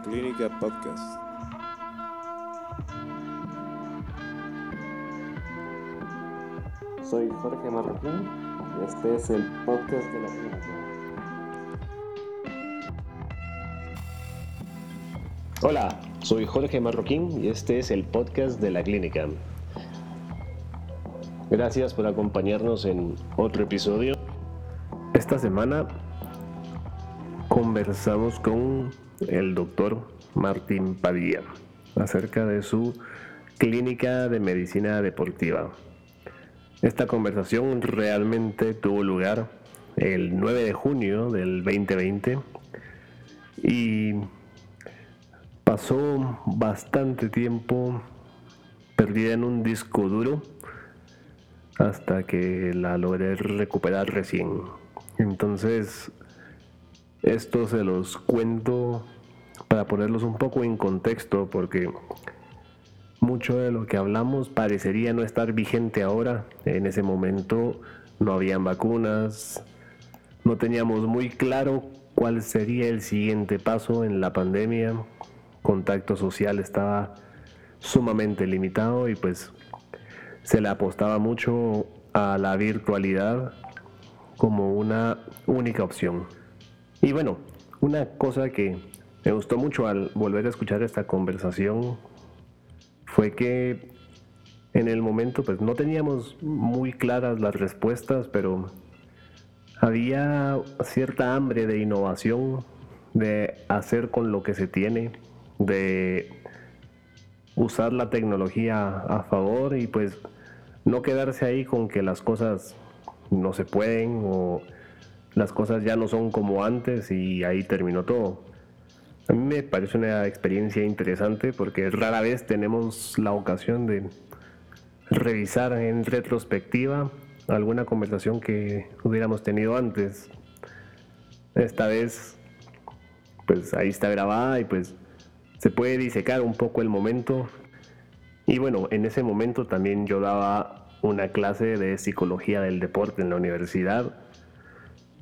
La Clínica Podcast. Soy Jorge Marroquín y este es el podcast de la clínica. Hola, soy Jorge Marroquín y este es el podcast de la clínica. Gracias por acompañarnos en otro episodio. Esta semana conversamos con el doctor Martín Padilla acerca de su clínica de medicina deportiva. Esta conversación realmente tuvo lugar el 9 de junio del 2020 y pasó bastante tiempo perdida en un disco duro hasta que la logré recuperar recién. Entonces, esto se los cuento para ponerlos un poco en contexto porque mucho de lo que hablamos parecería no estar vigente ahora. En ese momento no habían vacunas, no teníamos muy claro cuál sería el siguiente paso en la pandemia. Contacto social estaba sumamente limitado y pues se le apostaba mucho a la virtualidad como una única opción. Y bueno, una cosa que me gustó mucho al volver a escuchar esta conversación fue que en el momento pues no teníamos muy claras las respuestas, pero había cierta hambre de innovación, de hacer con lo que se tiene, de usar la tecnología a favor y pues no quedarse ahí con que las cosas no se pueden o las cosas ya no son como antes y ahí terminó todo. A mí me parece una experiencia interesante porque rara vez tenemos la ocasión de revisar en retrospectiva alguna conversación que hubiéramos tenido antes. Esta vez, pues ahí está grabada y pues se puede disecar un poco el momento. Y bueno, en ese momento también yo daba una clase de psicología del deporte en la universidad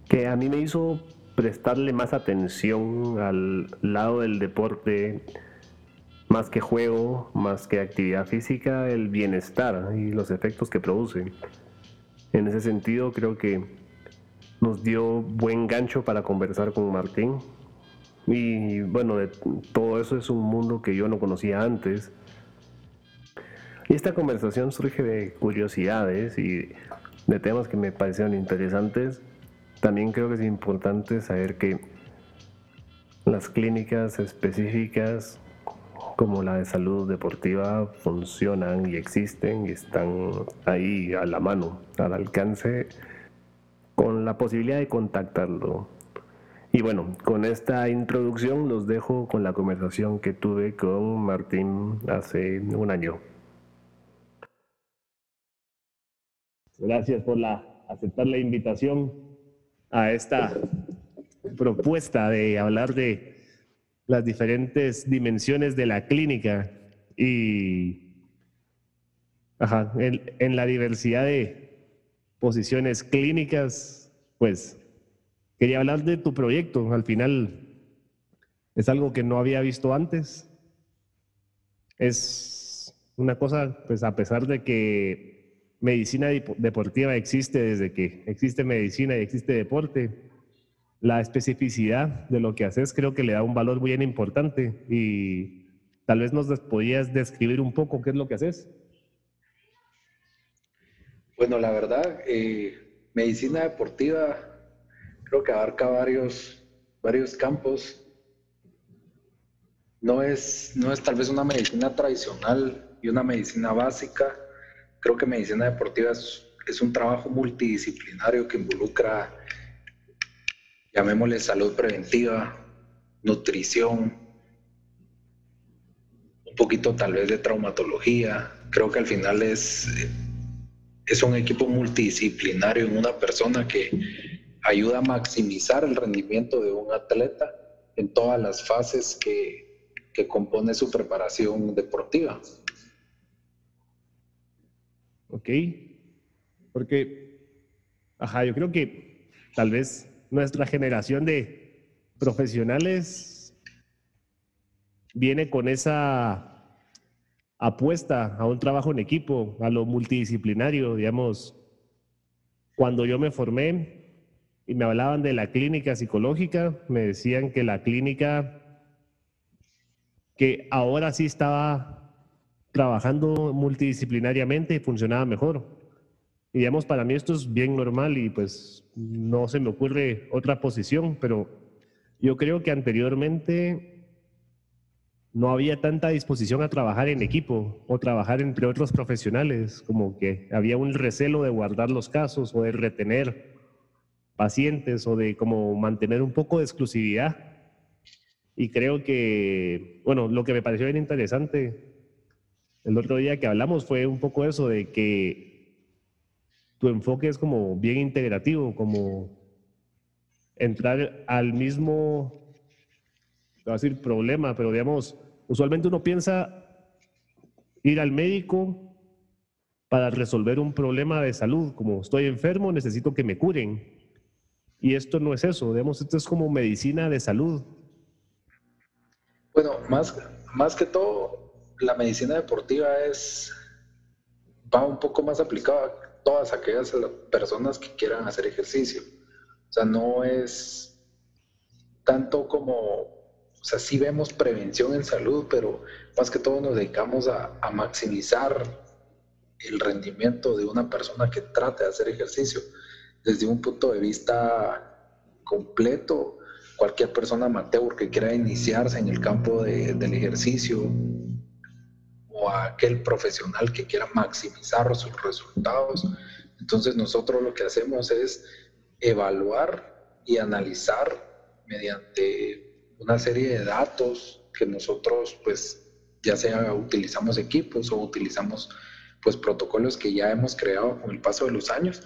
que a mí me hizo prestarle más atención al lado del deporte, más que juego, más que actividad física, el bienestar y los efectos que produce. En ese sentido creo que nos dio buen gancho para conversar con Martín. Y bueno, de todo eso es un mundo que yo no conocía antes. Y esta conversación surge de curiosidades y de temas que me parecieron interesantes también creo que es importante saber que las clínicas específicas como la de salud deportiva funcionan y existen y están ahí a la mano, al alcance, con la posibilidad de contactarlo. Y bueno, con esta introducción los dejo con la conversación que tuve con Martín hace un año. Gracias por la, aceptar la invitación a esta propuesta de hablar de las diferentes dimensiones de la clínica y en, la diversidad de posiciones clínicas, pues quería hablar de tu proyecto. Al final es algo que no había visto antes. Es una cosa, pues a pesar de que medicina deportiva existe desde que existe medicina y existe deporte. La especificidad de lo que haces creo que le da un valor muy importante y tal vez nos podías describir un poco qué es lo que haces. Bueno, la verdad, eh, medicina deportiva creo que abarca varios, varios campos. No es, no es tal vez una medicina tradicional y una medicina básica, Creo que medicina deportiva es, un trabajo multidisciplinario que involucra, llamémosle salud preventiva, nutrición, un poquito tal vez de traumatología. Creo que al final es, es un equipo multidisciplinario en una persona que ayuda a maximizar el rendimiento de un atleta en todas las fases que, que compone su preparación deportiva. ¿Ok? Porque, ajá, yo creo que tal vez nuestra generación de profesionales viene con esa apuesta a un trabajo en equipo, a lo multidisciplinario, digamos. Cuando yo me formé y me hablaban de la clínica psicológica, me decían que la clínica, que ahora sí estaba trabajando multidisciplinariamente y funcionaba mejor. Y digamos, para mí esto es bien normal y pues no se me ocurre otra posición, pero yo creo que anteriormente no había tanta disposición a trabajar en equipo o trabajar entre otros profesionales, como que había un recelo de guardar los casos o de retener pacientes o de como mantener un poco de exclusividad. Y creo que, bueno, lo que me pareció bien interesante el otro día que hablamos fue un poco eso de que tu enfoque es como bien integrativo, como entrar al mismo, decir problema, pero digamos, Usualmente uno piensa ir al médico para resolver un problema de salud, como estoy enfermo, necesito que me curen. Y esto no es eso, digamos, esto es como medicina de salud. Bueno, más, más que todo, la medicina deportiva es, va un poco más aplicada a todas aquellas personas que quieran hacer ejercicio. O sea, no es tanto como o sea, sí vemos prevención en salud, pero más que todo nos dedicamos a, maximizar el rendimiento de una persona que trate de hacer ejercicio. Desde un punto de vista completo, cualquier persona amateur que quiera iniciarse en el campo del ejercicio o aquel profesional que quiera maximizar sus resultados. Entonces nosotros lo que hacemos es evaluar y analizar mediante una serie de datos que nosotros pues ya sea utilizamos equipos o utilizamos pues protocolos que ya hemos creado con el paso de los años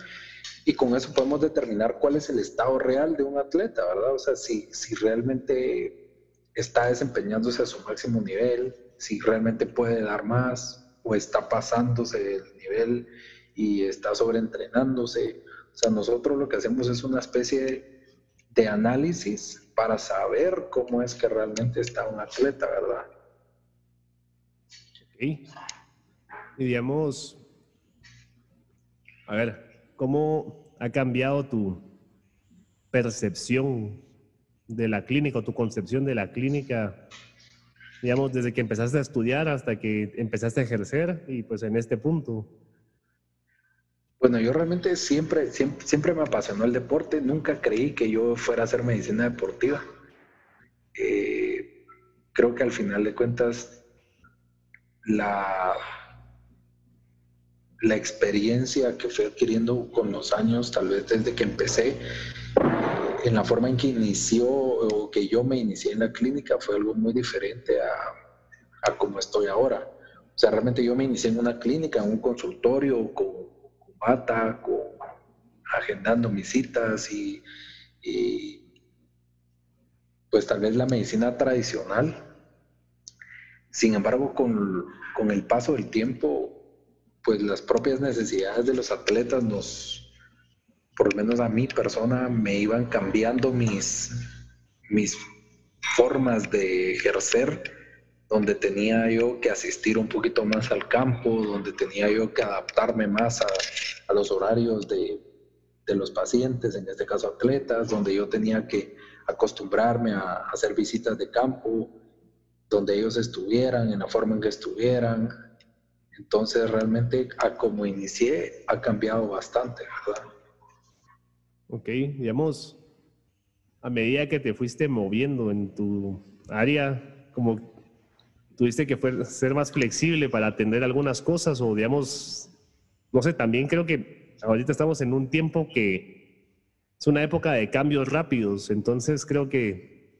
y con eso podemos determinar cuál es el estado real de un atleta, ¿verdad? O sea, si, si realmente está desempeñándose a su máximo nivel, si realmente puede dar más o está pasándose el nivel y está sobreentrenándose. O sea, nosotros lo que hacemos es una especie de análisis para saber cómo es que realmente está un atleta, ¿verdad? Y digamos, a ver, ¿cómo ha cambiado tu percepción de la clínica o tu concepción de la clínica, digamos, desde que empezaste a estudiar hasta que empezaste a ejercer y pues en este punto? Bueno, yo realmente siempre, siempre, me apasionó el deporte, nunca creí que yo fuera a hacer medicina deportiva. Eh, creo que al final de cuentas la, la experiencia que fui adquiriendo con los años, tal vez desde que empecé, en la forma en que inició o que yo me inicié en la clínica fue algo muy diferente a, a como estoy ahora. O sea, realmente yo me inicié en una clínica, en un consultorio, con con, agendando mis citas y, pues tal vez la medicina tradicional. Sin embargo, con, con, el paso del tiempo, pues las propias necesidades de los atletas nos, por lo menos a mi persona, me iban cambiando mis, mis formas de ejercer donde tenía yo que asistir un poquito más al campo, donde tenía yo que adaptarme más a, a los horarios de, de, los pacientes, en este caso atletas, donde yo tenía que acostumbrarme a, hacer visitas de campo, donde ellos estuvieran, en la forma en que estuvieran. Entonces realmente a como inicié ha cambiado bastante, ¿verdad? Ok, digamos, a medida que te fuiste moviendo en tu área, como tuviste que ser más flexible para atender algunas cosas o digamos, no sé, también creo que ahorita estamos en un tiempo que es una época de cambios rápidos, entonces creo que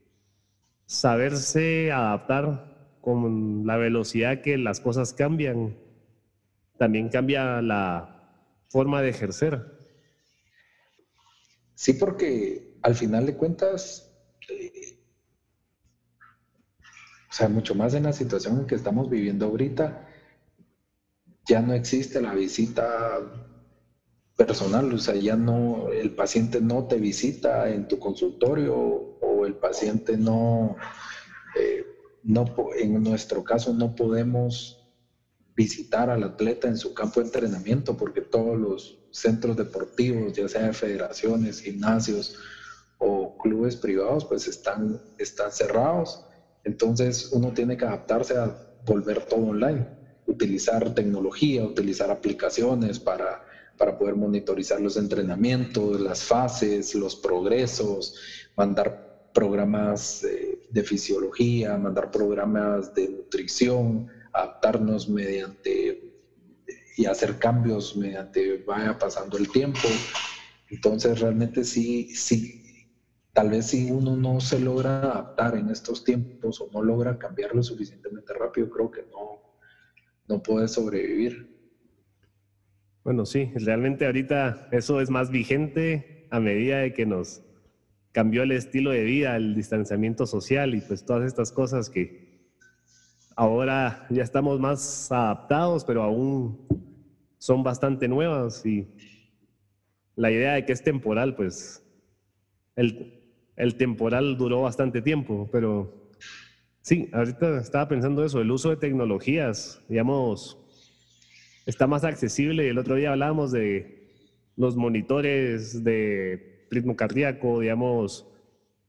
saberse adaptar con la velocidad que las cosas cambian, también cambia la forma de ejercer. Sí, porque al final de cuentas, eh, o sea, mucho más en la situación en que estamos viviendo ahorita, ya no existe la visita personal, o sea, ya no, el paciente no te visita en tu consultorio o el paciente no, eh, no, en nuestro caso no podemos visitar al atleta en su campo de entrenamiento porque todos los centros deportivos, ya sea de federaciones, gimnasios o clubes privados, pues están, están cerrados. Entonces uno tiene que adaptarse a volver todo online, utilizar tecnología, utilizar aplicaciones para, para poder monitorizar los entrenamientos, las fases, los progresos, mandar programas de fisiología, mandar programas de nutrición, adaptarnos mediante y hacer cambios mediante vaya pasando el tiempo. Entonces realmente sí, sí, tal vez si uno no se logra adaptar en estos tiempos o no logra cambiarlo suficientemente rápido, creo que no, no puede sobrevivir. Bueno, sí, realmente ahorita eso es más vigente a medida de que nos cambió el estilo de vida, el distanciamiento social y pues todas estas cosas que ahora ya estamos más adaptados, pero aún son bastante nuevas y la idea de que es temporal, pues el, temporal duró bastante tiempo, pero sí, ahorita estaba pensando eso, el uso de tecnologías, digamos, está más accesible. El otro día hablábamos de los monitores de ritmo cardíaco, digamos,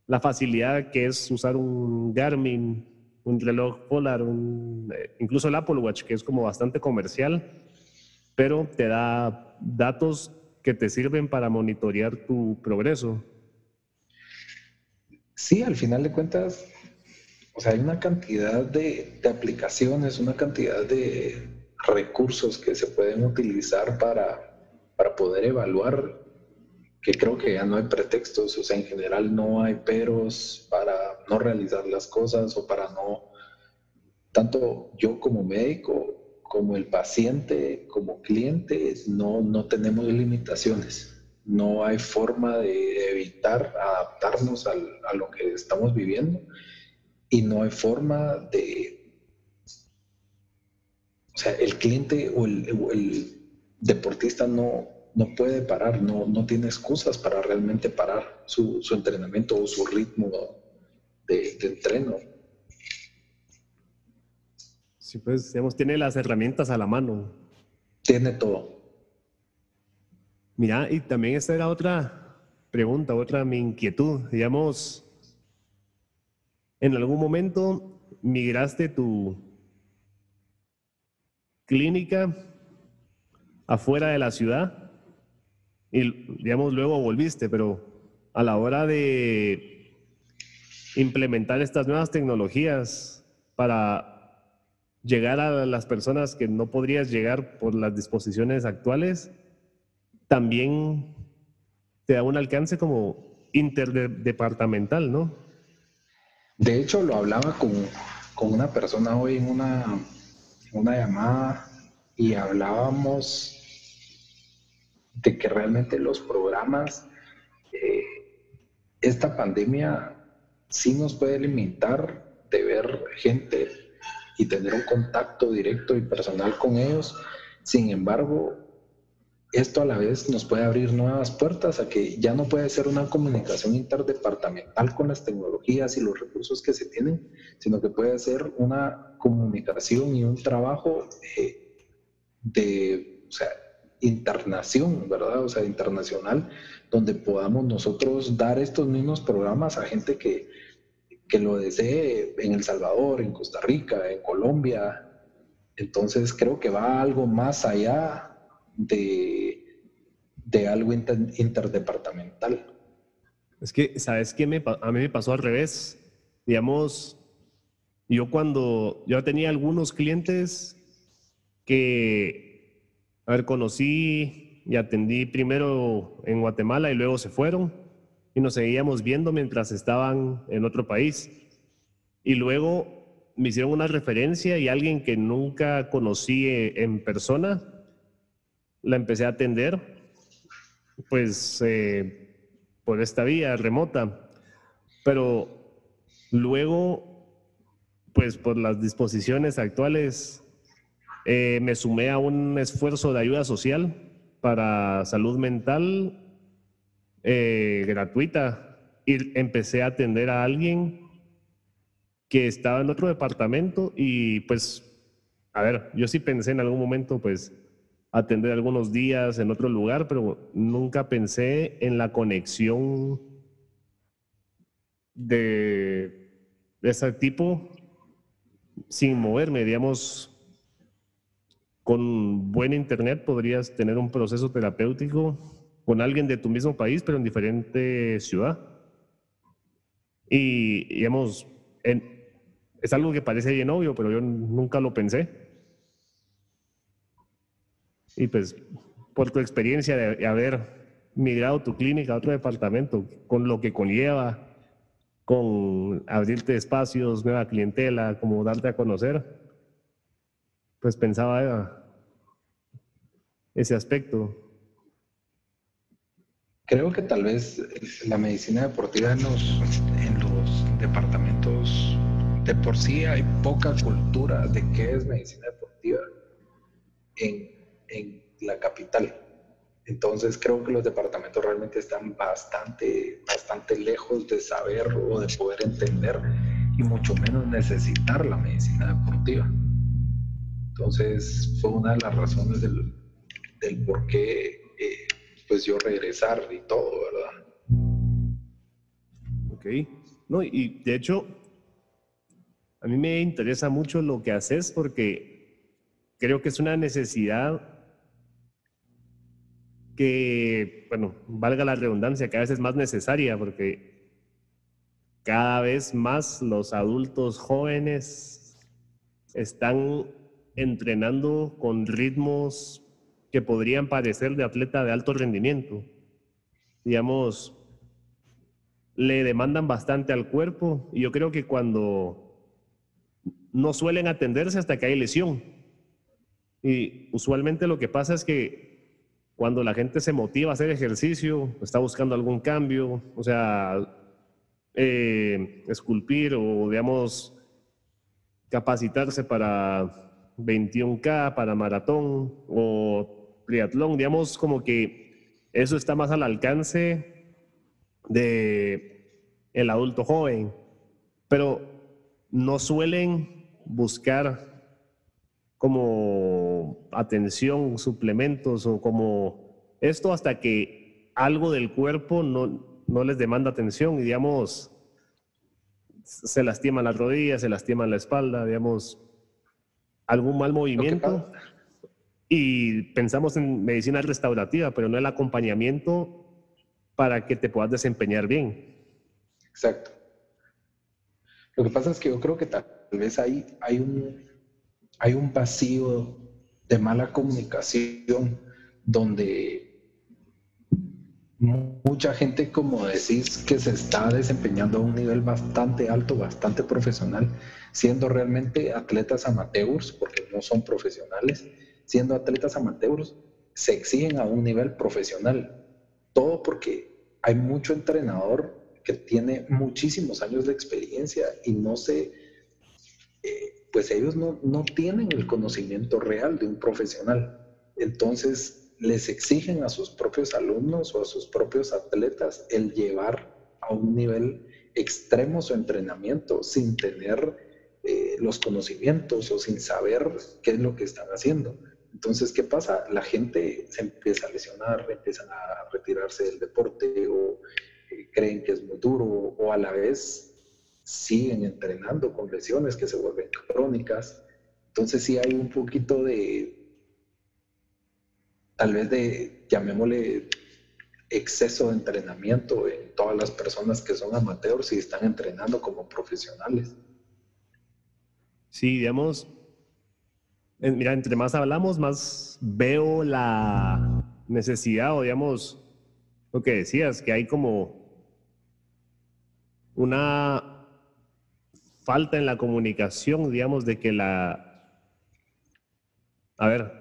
la facilidad que es usar un Garmin un reloj Polar, eh, incluso el Apple Watch, que es como bastante comercial, pero te da datos que te sirven para monitorear tu progreso. Sí, al final de cuentas, o sea, hay una cantidad de, de aplicaciones, una cantidad de recursos que se pueden utilizar para, para poder evaluar que creo que ya no hay pretextos, o sea, en general no hay peros para no realizar las cosas o para no, tanto yo como médico, como el paciente, como cliente, no, no tenemos limitaciones. No hay forma de evitar adaptarnos a lo que estamos viviendo y no hay forma de... O sea, el cliente o el, el deportista no, no puede parar, no, no tiene excusas para realmente parar su, entrenamiento o su ritmo de, entreno. Sí, pues, digamos, tiene las herramientas a la mano. Tiene todo. Mira, y también esta era otra pregunta, otra mi inquietud. Digamos, en algún momento migraste tu clínica afuera de la ciudad y digamos luego volviste, pero a la hora de implementar estas nuevas tecnologías para llegar a las personas que no podrías llegar por las disposiciones actuales, también te da un alcance como interdepartamental, ¿no? De hecho, lo hablaba con, con una persona hoy en una, una llamada y hablábamos de que realmente los programas, eh, esta pandemia sí nos puede limitar de ver gente y tener un contacto directo y personal con ellos. Sin embargo, esto a la vez nos puede abrir nuevas puertas a que ya no puede ser una comunicación interdepartamental con las tecnologías y los recursos que se tienen, sino que puede ser una comunicación y un trabajo eh, de, o sea, internación, ¿verdad? O sea, internacional, donde podamos nosotros dar estos mismos programas a gente que, que lo desee en El Salvador, en Costa Rica, en Colombia. Entonces creo que va algo más allá de, de algo interdepartamental. Es que, ¿sabes qué? Me, a mí me pasó al revés. Digamos, yo cuando yo tenía algunos clientes que a ver, conocí y atendí primero en Guatemala y luego se fueron y nos seguíamos viendo mientras estaban en otro país. Y luego me hicieron una referencia y alguien que nunca conocí en persona, la empecé a atender, pues eh, por esta vía remota. Pero luego, pues por las disposiciones actuales, eh, me sumé a un esfuerzo de ayuda social para salud mental eh, gratuita y empecé a atender a alguien que estaba en otro departamento y pues, a ver, yo sí pensé en algún momento pues atender algunos días en otro lugar, pero nunca pensé en la conexión de, ese tipo sin moverme, digamos, con buen internet podrías tener un proceso terapéutico con alguien de tu mismo país, pero en diferente ciudad. Y, digamos, es algo que parece bien obvio, pero yo nunca lo pensé. Y pues, por tu experiencia de haber migrado tu clínica a otro departamento, con lo que conlleva, con abrirte espacios, nueva clientela, como darte a conocer, pues pensaba ese aspecto. Creo que tal vez la medicina deportiva en los, en los departamentos de por sí hay poca cultura de qué es medicina deportiva en, la capital. Entonces creo que los departamentos realmente están bastante, bastante lejos de saber o de poder entender y mucho menos necesitar la medicina deportiva. Entonces fue una de las razones del, por qué pues yo regresar y todo, ¿verdad? Ok. No, y de hecho, a mí me interesa mucho lo que haces porque creo que es una necesidad que, bueno, valga la redundancia, que a veces es más necesaria porque cada vez más los adultos jóvenes están entrenando con ritmos que podrían parecer de atleta de alto rendimiento. Digamos, le demandan bastante al cuerpo y yo creo que cuando no suelen atenderse hasta que hay lesión. Y usualmente lo que pasa es que cuando la gente se motiva a hacer ejercicio, está buscando algún cambio, o sea, eh, esculpir o, digamos, capacitarse para 21K, para maratón o triatlón, digamos, como que eso está más al alcance de el adulto joven, pero no suelen buscar como atención, suplementos o como esto hasta que algo del cuerpo no, no les demanda atención y digamos, se lastiman las rodillas, se lastiman la espalda, digamos, algún mal movimiento. Y pensamos en medicina restaurativa, pero no el acompañamiento para que te puedas desempeñar bien. Exacto. Lo que pasa es que yo creo que tal vez hay, hay un, hay un vacío de mala comunicación donde mucha gente, como decís, que se está desempeñando a un nivel bastante alto, bastante profesional, siendo realmente atletas amateurs, porque no son profesionales, siendo atletas amateurs, se exigen a un nivel profesional. Todo porque hay mucho entrenador que tiene muchísimos años de experiencia y no se... Eh, pues ellos no, tienen el conocimiento real de un profesional. Entonces les exigen a sus propios alumnos o a sus propios atletas el llevar a un nivel extremo su entrenamiento sin tener eh, los conocimientos o sin saber qué es lo que están haciendo. Entonces, ¿qué pasa? La gente se empieza a lesionar, empiezan a retirarse del deporte o eh, creen que es muy duro o a la vez siguen entrenando con lesiones que se vuelven crónicas. Entonces sí hay un poquito de, tal vez de, llamémosle, exceso de entrenamiento en todas las personas que son amateurs y están entrenando como profesionales. Sí, digamos, mira, entre más hablamos, más veo la necesidad o digamos, lo que decías, que hay como una falta en la comunicación, digamos, de que la... A ver,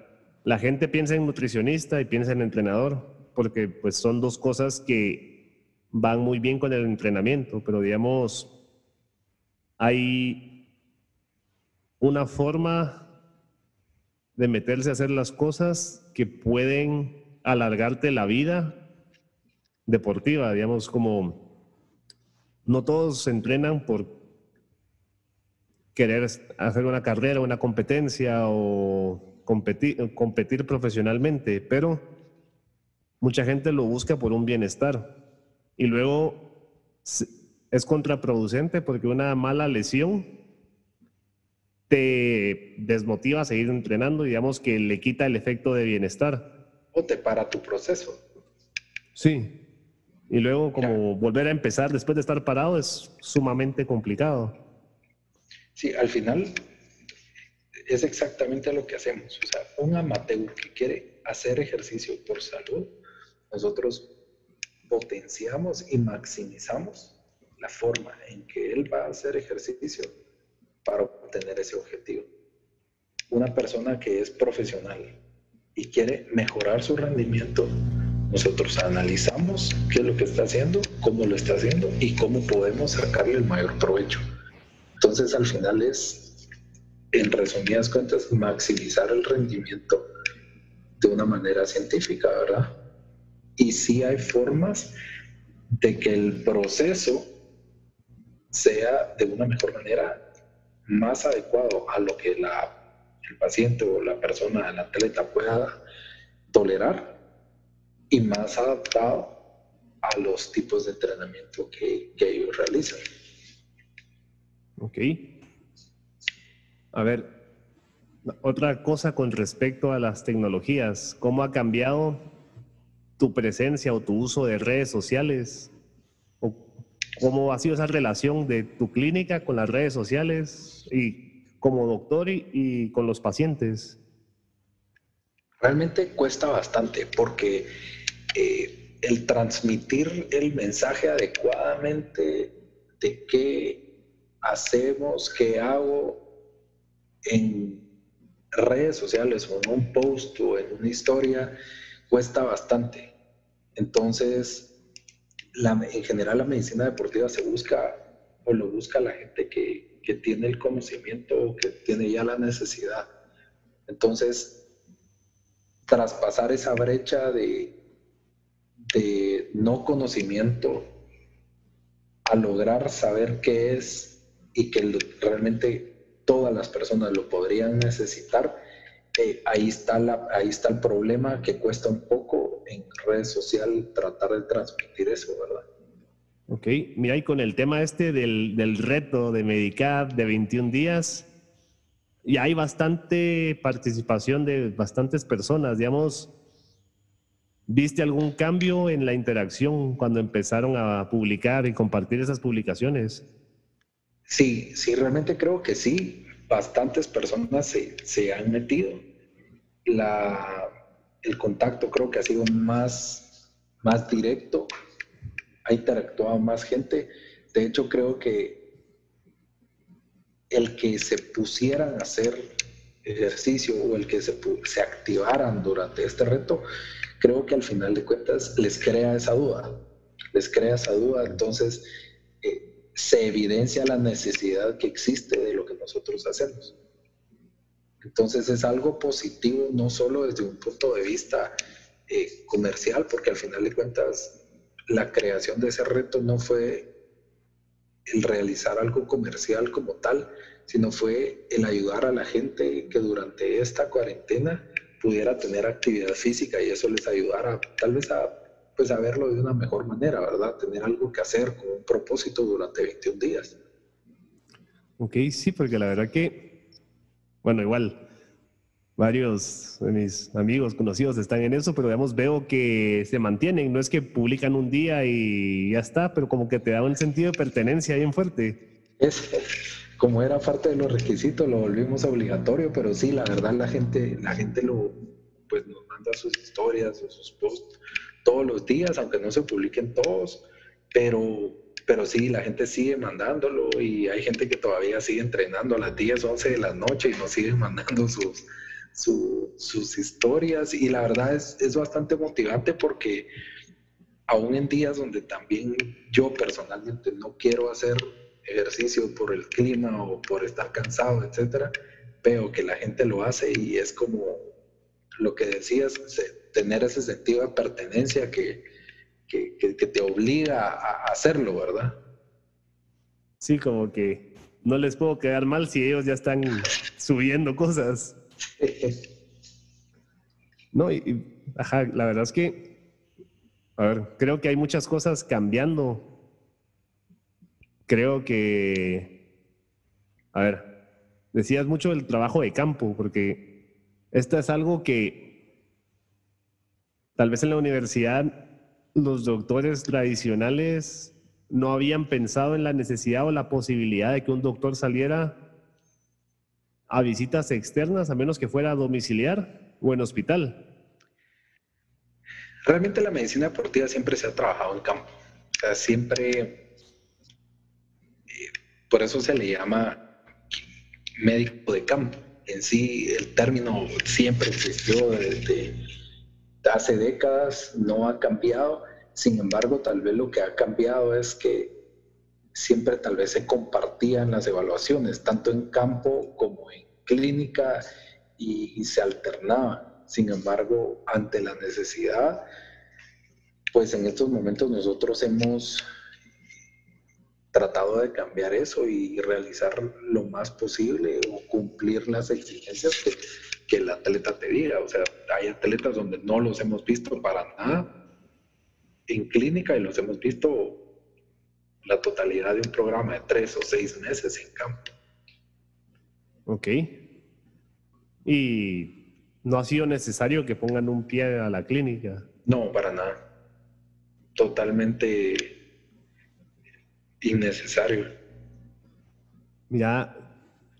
la gente piensa en nutricionista y piensa en entrenador, porque pues son dos cosas que van muy bien con el entrenamiento, pero digamos, hay una forma de meterse a hacer las cosas que pueden alargarte la vida deportiva, digamos, como no todos se entrenan por querer hacer una carrera, una competencia o competir, competir profesionalmente, pero mucha gente lo busca por un bienestar. Y luego es contraproducente porque una mala lesión te desmotiva a seguir entrenando, digamos que le quita el efecto de bienestar. O te para tu proceso. Sí. Y luego como volver a empezar después de estar parado es sumamente complicado. Sí, al final es exactamente lo que hacemos. O sea, un amateur que quiere hacer ejercicio por salud, nosotros potenciamos y maximizamos la forma en que él va a hacer ejercicio para obtener ese objetivo. Una persona que es profesional y quiere mejorar su rendimiento, nosotros analizamos qué es lo que está haciendo, cómo lo está haciendo y cómo podemos sacarle el mayor provecho. Entonces al final es, en resumidas cuentas, maximizar el rendimiento de una manera científica, ¿verdad? Y sí hay formas de que el proceso sea de una mejor manera más adecuado a lo que la, el paciente o la persona, el atleta pueda tolerar y más adaptado a los tipos de entrenamiento que, que ellos realizan. Ok. A ver, otra cosa con respecto a las tecnologías, ¿cómo ha cambiado tu presencia o tu uso de redes sociales ¿Cómo ha sido esa relación de tu clínica con las redes sociales y como doctor y, con los pacientes? Realmente cuesta bastante porque eh, el transmitir el mensaje adecuadamente de qué hacemos, qué hago en redes sociales o en un post o en una historia, cuesta bastante. Entonces, en general la medicina deportiva se busca o lo busca la gente que, tiene el conocimiento o que tiene ya la necesidad. Entonces, traspasar esa brecha de, de no conocimiento a lograr saber qué es y que realmente todas las personas lo podrían necesitar, eh, ahí, está la, ahí está el problema que cuesta un poco en redes sociales tratar de transmitir eso, ¿verdad? Ok, mira, y con el tema este del, del reto de Medicap de 21 días, ya hay bastante participación de bastantes personas, digamos. ¿Viste algún cambio en la interacción cuando empezaron a publicar y compartir esas publicaciones? Sí, sí, realmente creo que sí bastantes personas se, se han metido. La, el contacto creo que ha sido más, más directo, ha interactuado más gente. De hecho, creo que el que se pusieran a hacer ejercicio o el que se, se activaran durante este reto, creo que al final de cuentas les crea esa duda, les crea esa duda. Entonces, eh, se evidencia la necesidad que existe de lo que nosotros hacemos. Entonces es algo positivo no solo desde un punto de vista eh, comercial, porque al final de cuentas la creación de ese reto no fue el realizar algo comercial como tal, sino fue el ayudar a la gente que durante esta cuarentena pudiera tener actividad física y eso les ayudara tal vez a pues a verlo de una mejor manera, ¿verdad? Tener algo que hacer con un propósito durante 21 días. Ok, sí, porque la verdad que, bueno, igual, varios de mis amigos conocidos están en eso, pero digamos, veo que se mantienen, no es que publican un día y ya está, pero como que te da un sentido de pertenencia bien fuerte. Es, como era parte de los requisitos, lo volvimos obligatorio, pero sí, la verdad la gente, la gente lo, pues nos manda sus historias o sus posts todos los días, aunque no se publiquen todos, pero, pero sí, la gente sigue mandándolo y hay gente que todavía sigue entrenando a las 10, 11 de la noche y nos siguen mandando sus, sus historias. Y la verdad es, es bastante motivante porque aún en días donde también yo personalmente no quiero hacer ejercicio por el clima o por estar cansado, etcétera, veo que la gente lo hace y es como lo que decías, tener ese sentido de pertenencia que, que, te obliga a hacerlo, ¿verdad? Sí, como que no les puedo quedar mal si ellos ya están subiendo cosas. No, y, ajá, la verdad es que, a ver, creo que hay muchas cosas cambiando. Creo que, a ver, decías mucho del trabajo de campo, porque esto es algo que tal vez en la universidad los doctores tradicionales no habían pensado en la necesidad o la posibilidad de que un doctor saliera a visitas externas, a menos que fuera domiciliar o en hospital. Realmente la medicina deportiva siempre se ha trabajado en campo. O sea, siempre, eh, por eso se le llama médico de campo. En sí, el término siempre existió desde hace décadas, no ha cambiado sin embargo, tal vez lo que ha cambiado es que siempre tal vez se compartían las evaluaciones, tanto en campo como en clínica, y, se alternaban. Sin embargo, ante la necesidad, pues en estos momentos nosotros hemos tratado de cambiar eso y realizar lo más posible o cumplir las exigencias que, que el atleta te diga. O sea, hay atletas donde no los hemos visto para nada en clínica y los hemos visto la totalidad de un programa de tres o seis meses en campo. Ok. ¿Y no ha sido necesario que pongan un pie a la clínica? No, para nada. Totalmente innecesario. Mira,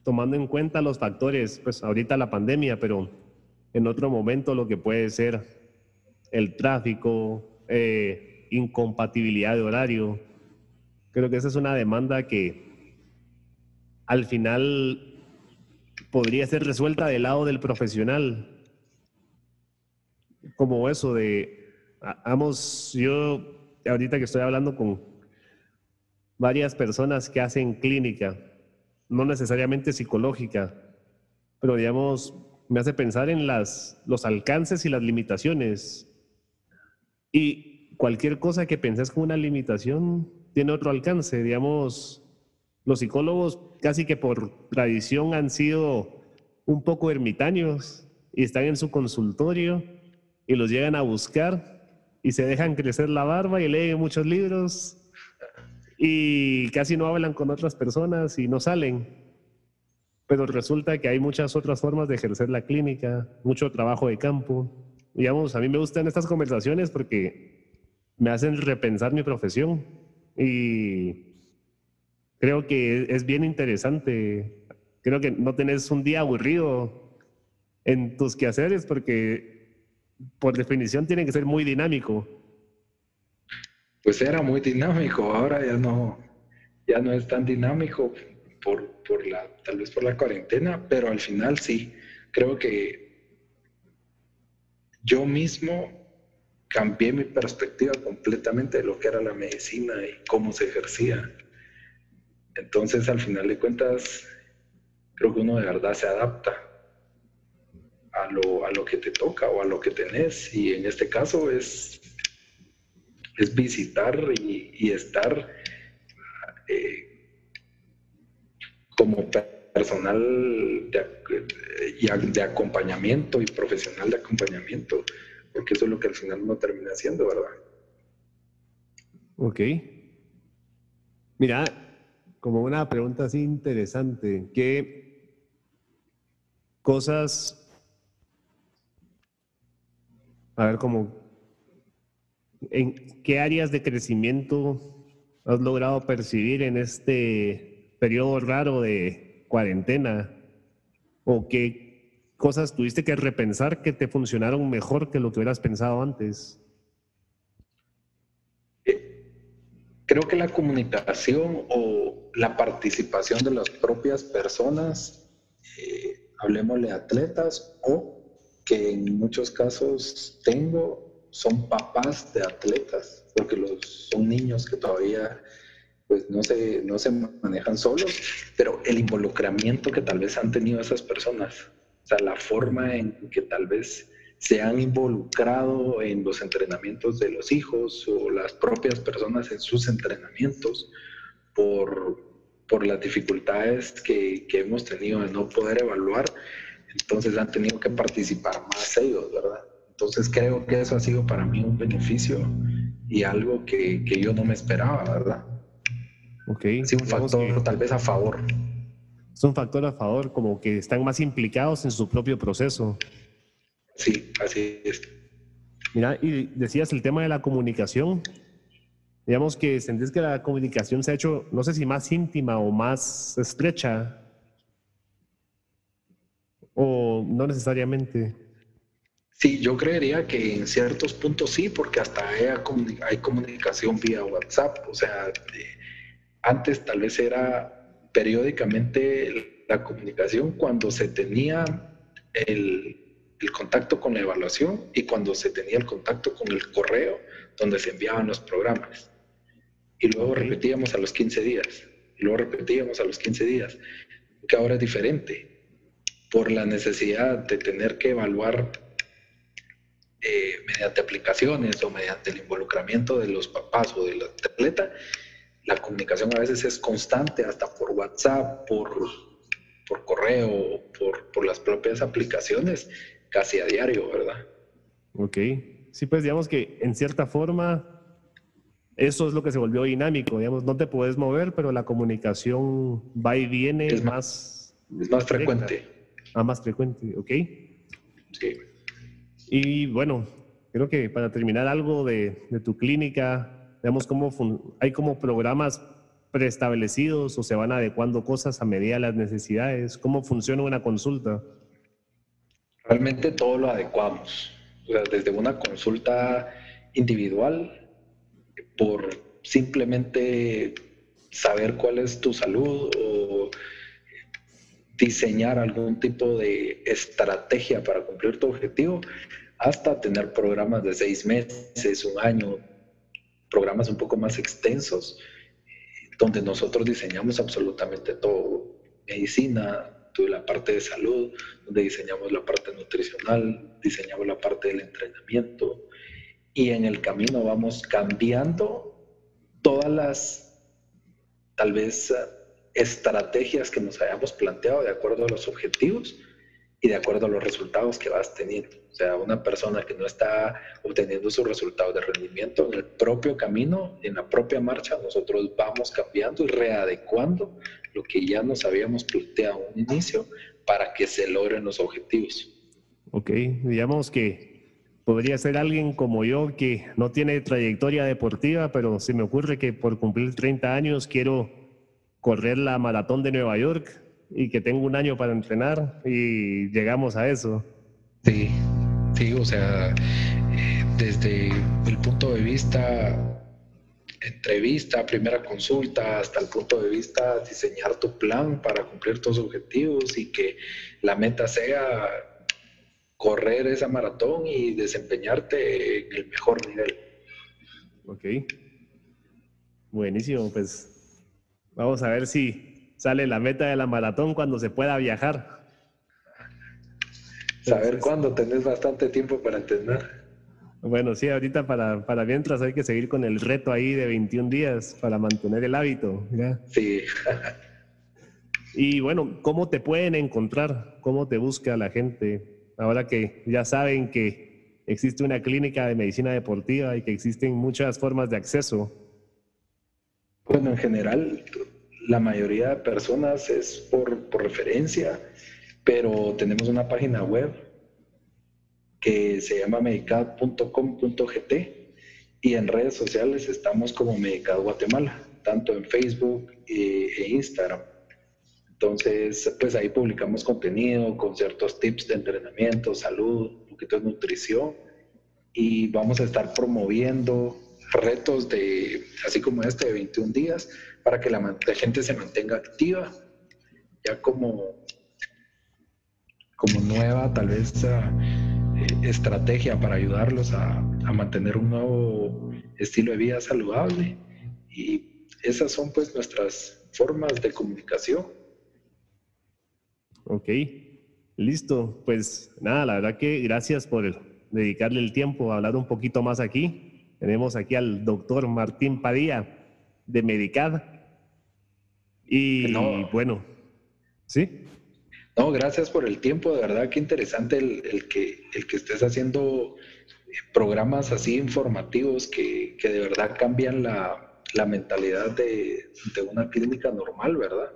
tomando en cuenta los factores, pues ahorita la pandemia, pero en otro momento lo que puede ser el tráfico, eh, incompatibilidad de horario. Creo que esa es una demanda que al final podría ser resuelta del lado del profesional. Como eso de, vamos, yo ahorita que estoy hablando con varias personas que hacen clínica, no necesariamente psicológica, pero digamos, me hace pensar en las, los alcances y las limitaciones y cualquier cosa que penses como una limitación tiene otro alcance. Digamos, los psicólogos casi que por tradición han sido un poco ermitaños y están en su consultorio y los llegan a buscar y se dejan crecer la barba y leen muchos libros y casi no hablan con otras personas y no salen. Pero resulta que hay muchas otras formas de ejercer la clínica, mucho trabajo de campo digamos, a mí me gustan estas conversaciones porque me hacen repensar mi profesión y creo que es bien interesante. Creo que no tenés un día aburrido en tus quehaceres porque por definición tiene que ser muy dinámico. Pues era muy dinámico, ahora ya no, ya no es tan dinámico por, por la, tal vez por la cuarentena, pero al final sí, creo que yo mismo cambié mi perspectiva completamente de lo que era la medicina y cómo se ejercía. Entonces, al final de cuentas, creo que uno de verdad se adapta a lo, a lo que te toca o a lo que tenés. Y en este caso es, es visitar y, estar eh, como personal de, de, acompañamiento y profesional de acompañamiento, porque eso es lo que al final uno termina haciendo, ¿verdad? Ok. Mira, como una pregunta así interesante, ¿qué cosas, a ver, como, ¿en qué áreas de crecimiento has logrado percibir en este periodo raro de cuarentena? ¿O qué cosas tuviste que repensar que te funcionaron mejor que lo que hubieras pensado antes? Creo que la comunicación o la participación de las propias personas, eh, hablemosle atletas o que en muchos casos tengo, son papás de atletas, porque los, son niños que todavía pues no se, no se manejan solos, pero el involucramiento que tal vez han tenido esas personas, o sea, la forma en que tal vez se han involucrado en los entrenamientos de los hijos o las propias personas en sus entrenamientos por, por las dificultades que, que hemos tenido de no poder evaluar, entonces han tenido que participar más ellos, ¿verdad? Entonces creo que eso ha sido para mí un beneficio y algo que, que yo no me esperaba, ¿verdad? Ok. Ha sido un factor tal vez a favor. Es un factor a favor, como que están más implicados en su propio proceso. Sí, así es. Mira, y decías el tema de la comunicación. Digamos que sentís que la comunicación se ha hecho, no sé si más íntima o más estrecha, o no necesariamente. Sí, yo creería que en ciertos puntos sí, porque hasta hay, comunicación vía WhatsApp. O sea, antes tal vez era periódicamente la comunicación cuando se tenía el, el contacto con la evaluación y cuando se tenía el contacto con el correo donde se enviaban los programas. Y luego repetíamos a los 15 días. Y luego repetíamos a los 15 días. Que ahora es diferente. Por la necesidad de tener que evaluar eh, mediante aplicaciones o mediante el involucramiento de los papás o del atleta, la comunicación a veces es constante, hasta por WhatsApp, por, por correo, por, por las propias aplicaciones casi a diario, ¿verdad? Ok. Sí, pues digamos que en cierta forma eso es lo que se volvió dinámico, digamos, no te puedes mover, pero la comunicación va y viene es más... Es más frecuente. Ah, más frecuente, ok. Sí. Y bueno, creo que para terminar algo de, tu clínica, veamos cómo hay como programas preestablecidos o se van adecuando cosas a medida de las necesidades, cómo funciona una consulta. Realmente todo lo adecuamos, desde una consulta individual, por simplemente saber cuál es tu salud o diseñar algún tipo de estrategia para cumplir tu objetivo, hasta tener programas de seis meses, un año, programas un poco más extensos, donde nosotros diseñamos absolutamente todo, medicina, la parte de salud, donde diseñamos la parte nutricional, diseñamos la parte del entrenamiento. Y en el camino vamos cambiando todas las, tal vez, estrategias que nos hayamos planteado de acuerdo a los objetivos y de acuerdo a los resultados que vas teniendo. O sea, una persona que no está obteniendo sus resultados de rendimiento en el propio camino, en la propia marcha, nosotros vamos cambiando y readecuando lo que ya nos habíamos planteado un inicio para que se logren los objetivos. Ok, digamos que podría ser alguien como yo que no tiene trayectoria deportiva, pero se me ocurre que por cumplir 30 años quiero correr la maratón de Nueva York y que tengo un año para entrenar y llegamos a eso. Sí, sí, o sea, eh, desde el punto de vista entrevista, primera consulta, hasta el punto de vista diseñar tu plan para cumplir tus objetivos y que la meta sea correr esa maratón y desempeñarte en el mejor nivel. Ok. Buenísimo, pues vamos a ver si sale la meta de la maratón cuando se pueda viajar. Saber cuándo tenés bastante tiempo para entrenar. Bueno, sí, ahorita para, para mientras hay que seguir con el reto ahí de 21 días para mantener el hábito. Sí. y bueno, ¿cómo te pueden encontrar? ¿Cómo te busca la gente? Ahora que ya saben que existe una clínica de medicina deportiva y que existen muchas formas de acceso. Bueno, en general, la mayoría de personas es por, por referencia, pero tenemos una página web que se llama medicad.com.gt y en redes sociales estamos como Medicad Guatemala, tanto en Facebook e, Instagram. Entonces, pues ahí publicamos contenido con ciertos tips de entrenamiento, salud, un poquito de nutrición y vamos a estar promoviendo retos de, así como este, de 21 días para que la, gente se mantenga activa, ya como, como nueva, tal vez estrategia para ayudarlos a, mantener un nuevo estilo de vida saludable. Y esas son pues nuestras formas de comunicación. Ok, listo. Pues nada, la verdad que gracias por dedicarle el tiempo a hablar un poquito más aquí. Tenemos aquí al doctor Martín Padilla de Medicad. Y bueno, ¿sí? No, gracias por el tiempo, de verdad que interesante el, que, el que estés haciendo programas así informativos que, de verdad cambian la, mentalidad de, una clínica normal, ¿verdad?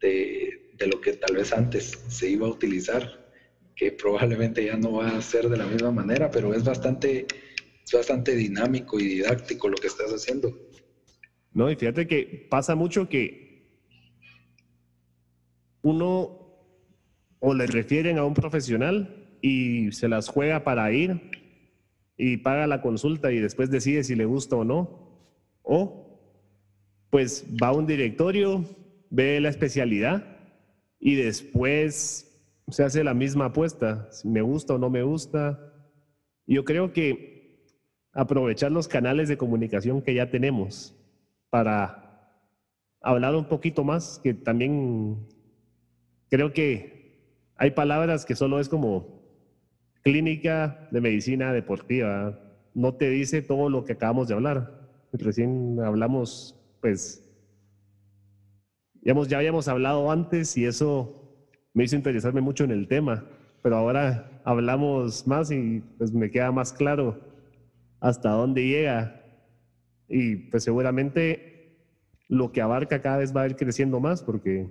De, de, lo que tal vez antes se iba a utilizar, que probablemente ya no va a ser de la misma manera, pero es bastante, es bastante dinámico y didáctico lo que estás haciendo. No, y fíjate que pasa mucho que uno o le refieren a un profesional y se las juega para ir y paga la consulta y después decide si le gusta o no. O pues va a un directorio, ve la especialidad y después se hace la misma apuesta, si me gusta o no me gusta. Yo creo que aprovechar los canales de comunicación que ya tenemos para hablar un poquito más, que también creo que hay palabras que solo es como clínica de medicina deportiva no te dice todo lo que acabamos de hablar. Recién hablamos, pues, ya habíamos hablado antes y eso me hizo interesarme mucho en el tema, pero ahora hablamos más y pues me queda más claro hasta dónde llega y pues seguramente lo que abarca cada vez va a ir creciendo más porque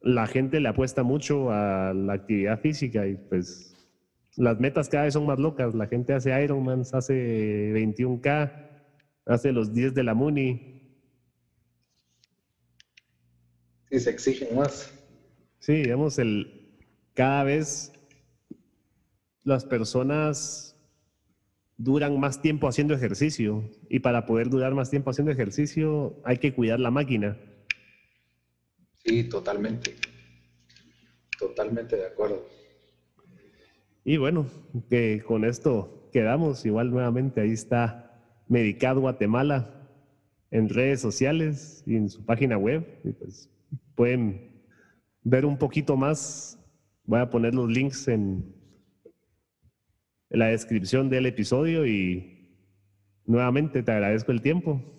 la gente le apuesta mucho a la actividad física y pues las metas cada vez son más locas. La gente hace Ironman, hace 21K, hace los 10 de la Muni. Sí, se exigen más. Sí, digamos, el, cada vez las personas duran más tiempo haciendo ejercicio y para poder durar más tiempo haciendo ejercicio hay que cuidar la máquina. Sí, totalmente. Totalmente de acuerdo. Y bueno, que con esto quedamos. Igual nuevamente ahí está Medicad Guatemala en redes sociales y en su página web. pues pueden ver un poquito más. Voy a poner los links en la descripción del episodio y nuevamente te agradezco el tiempo.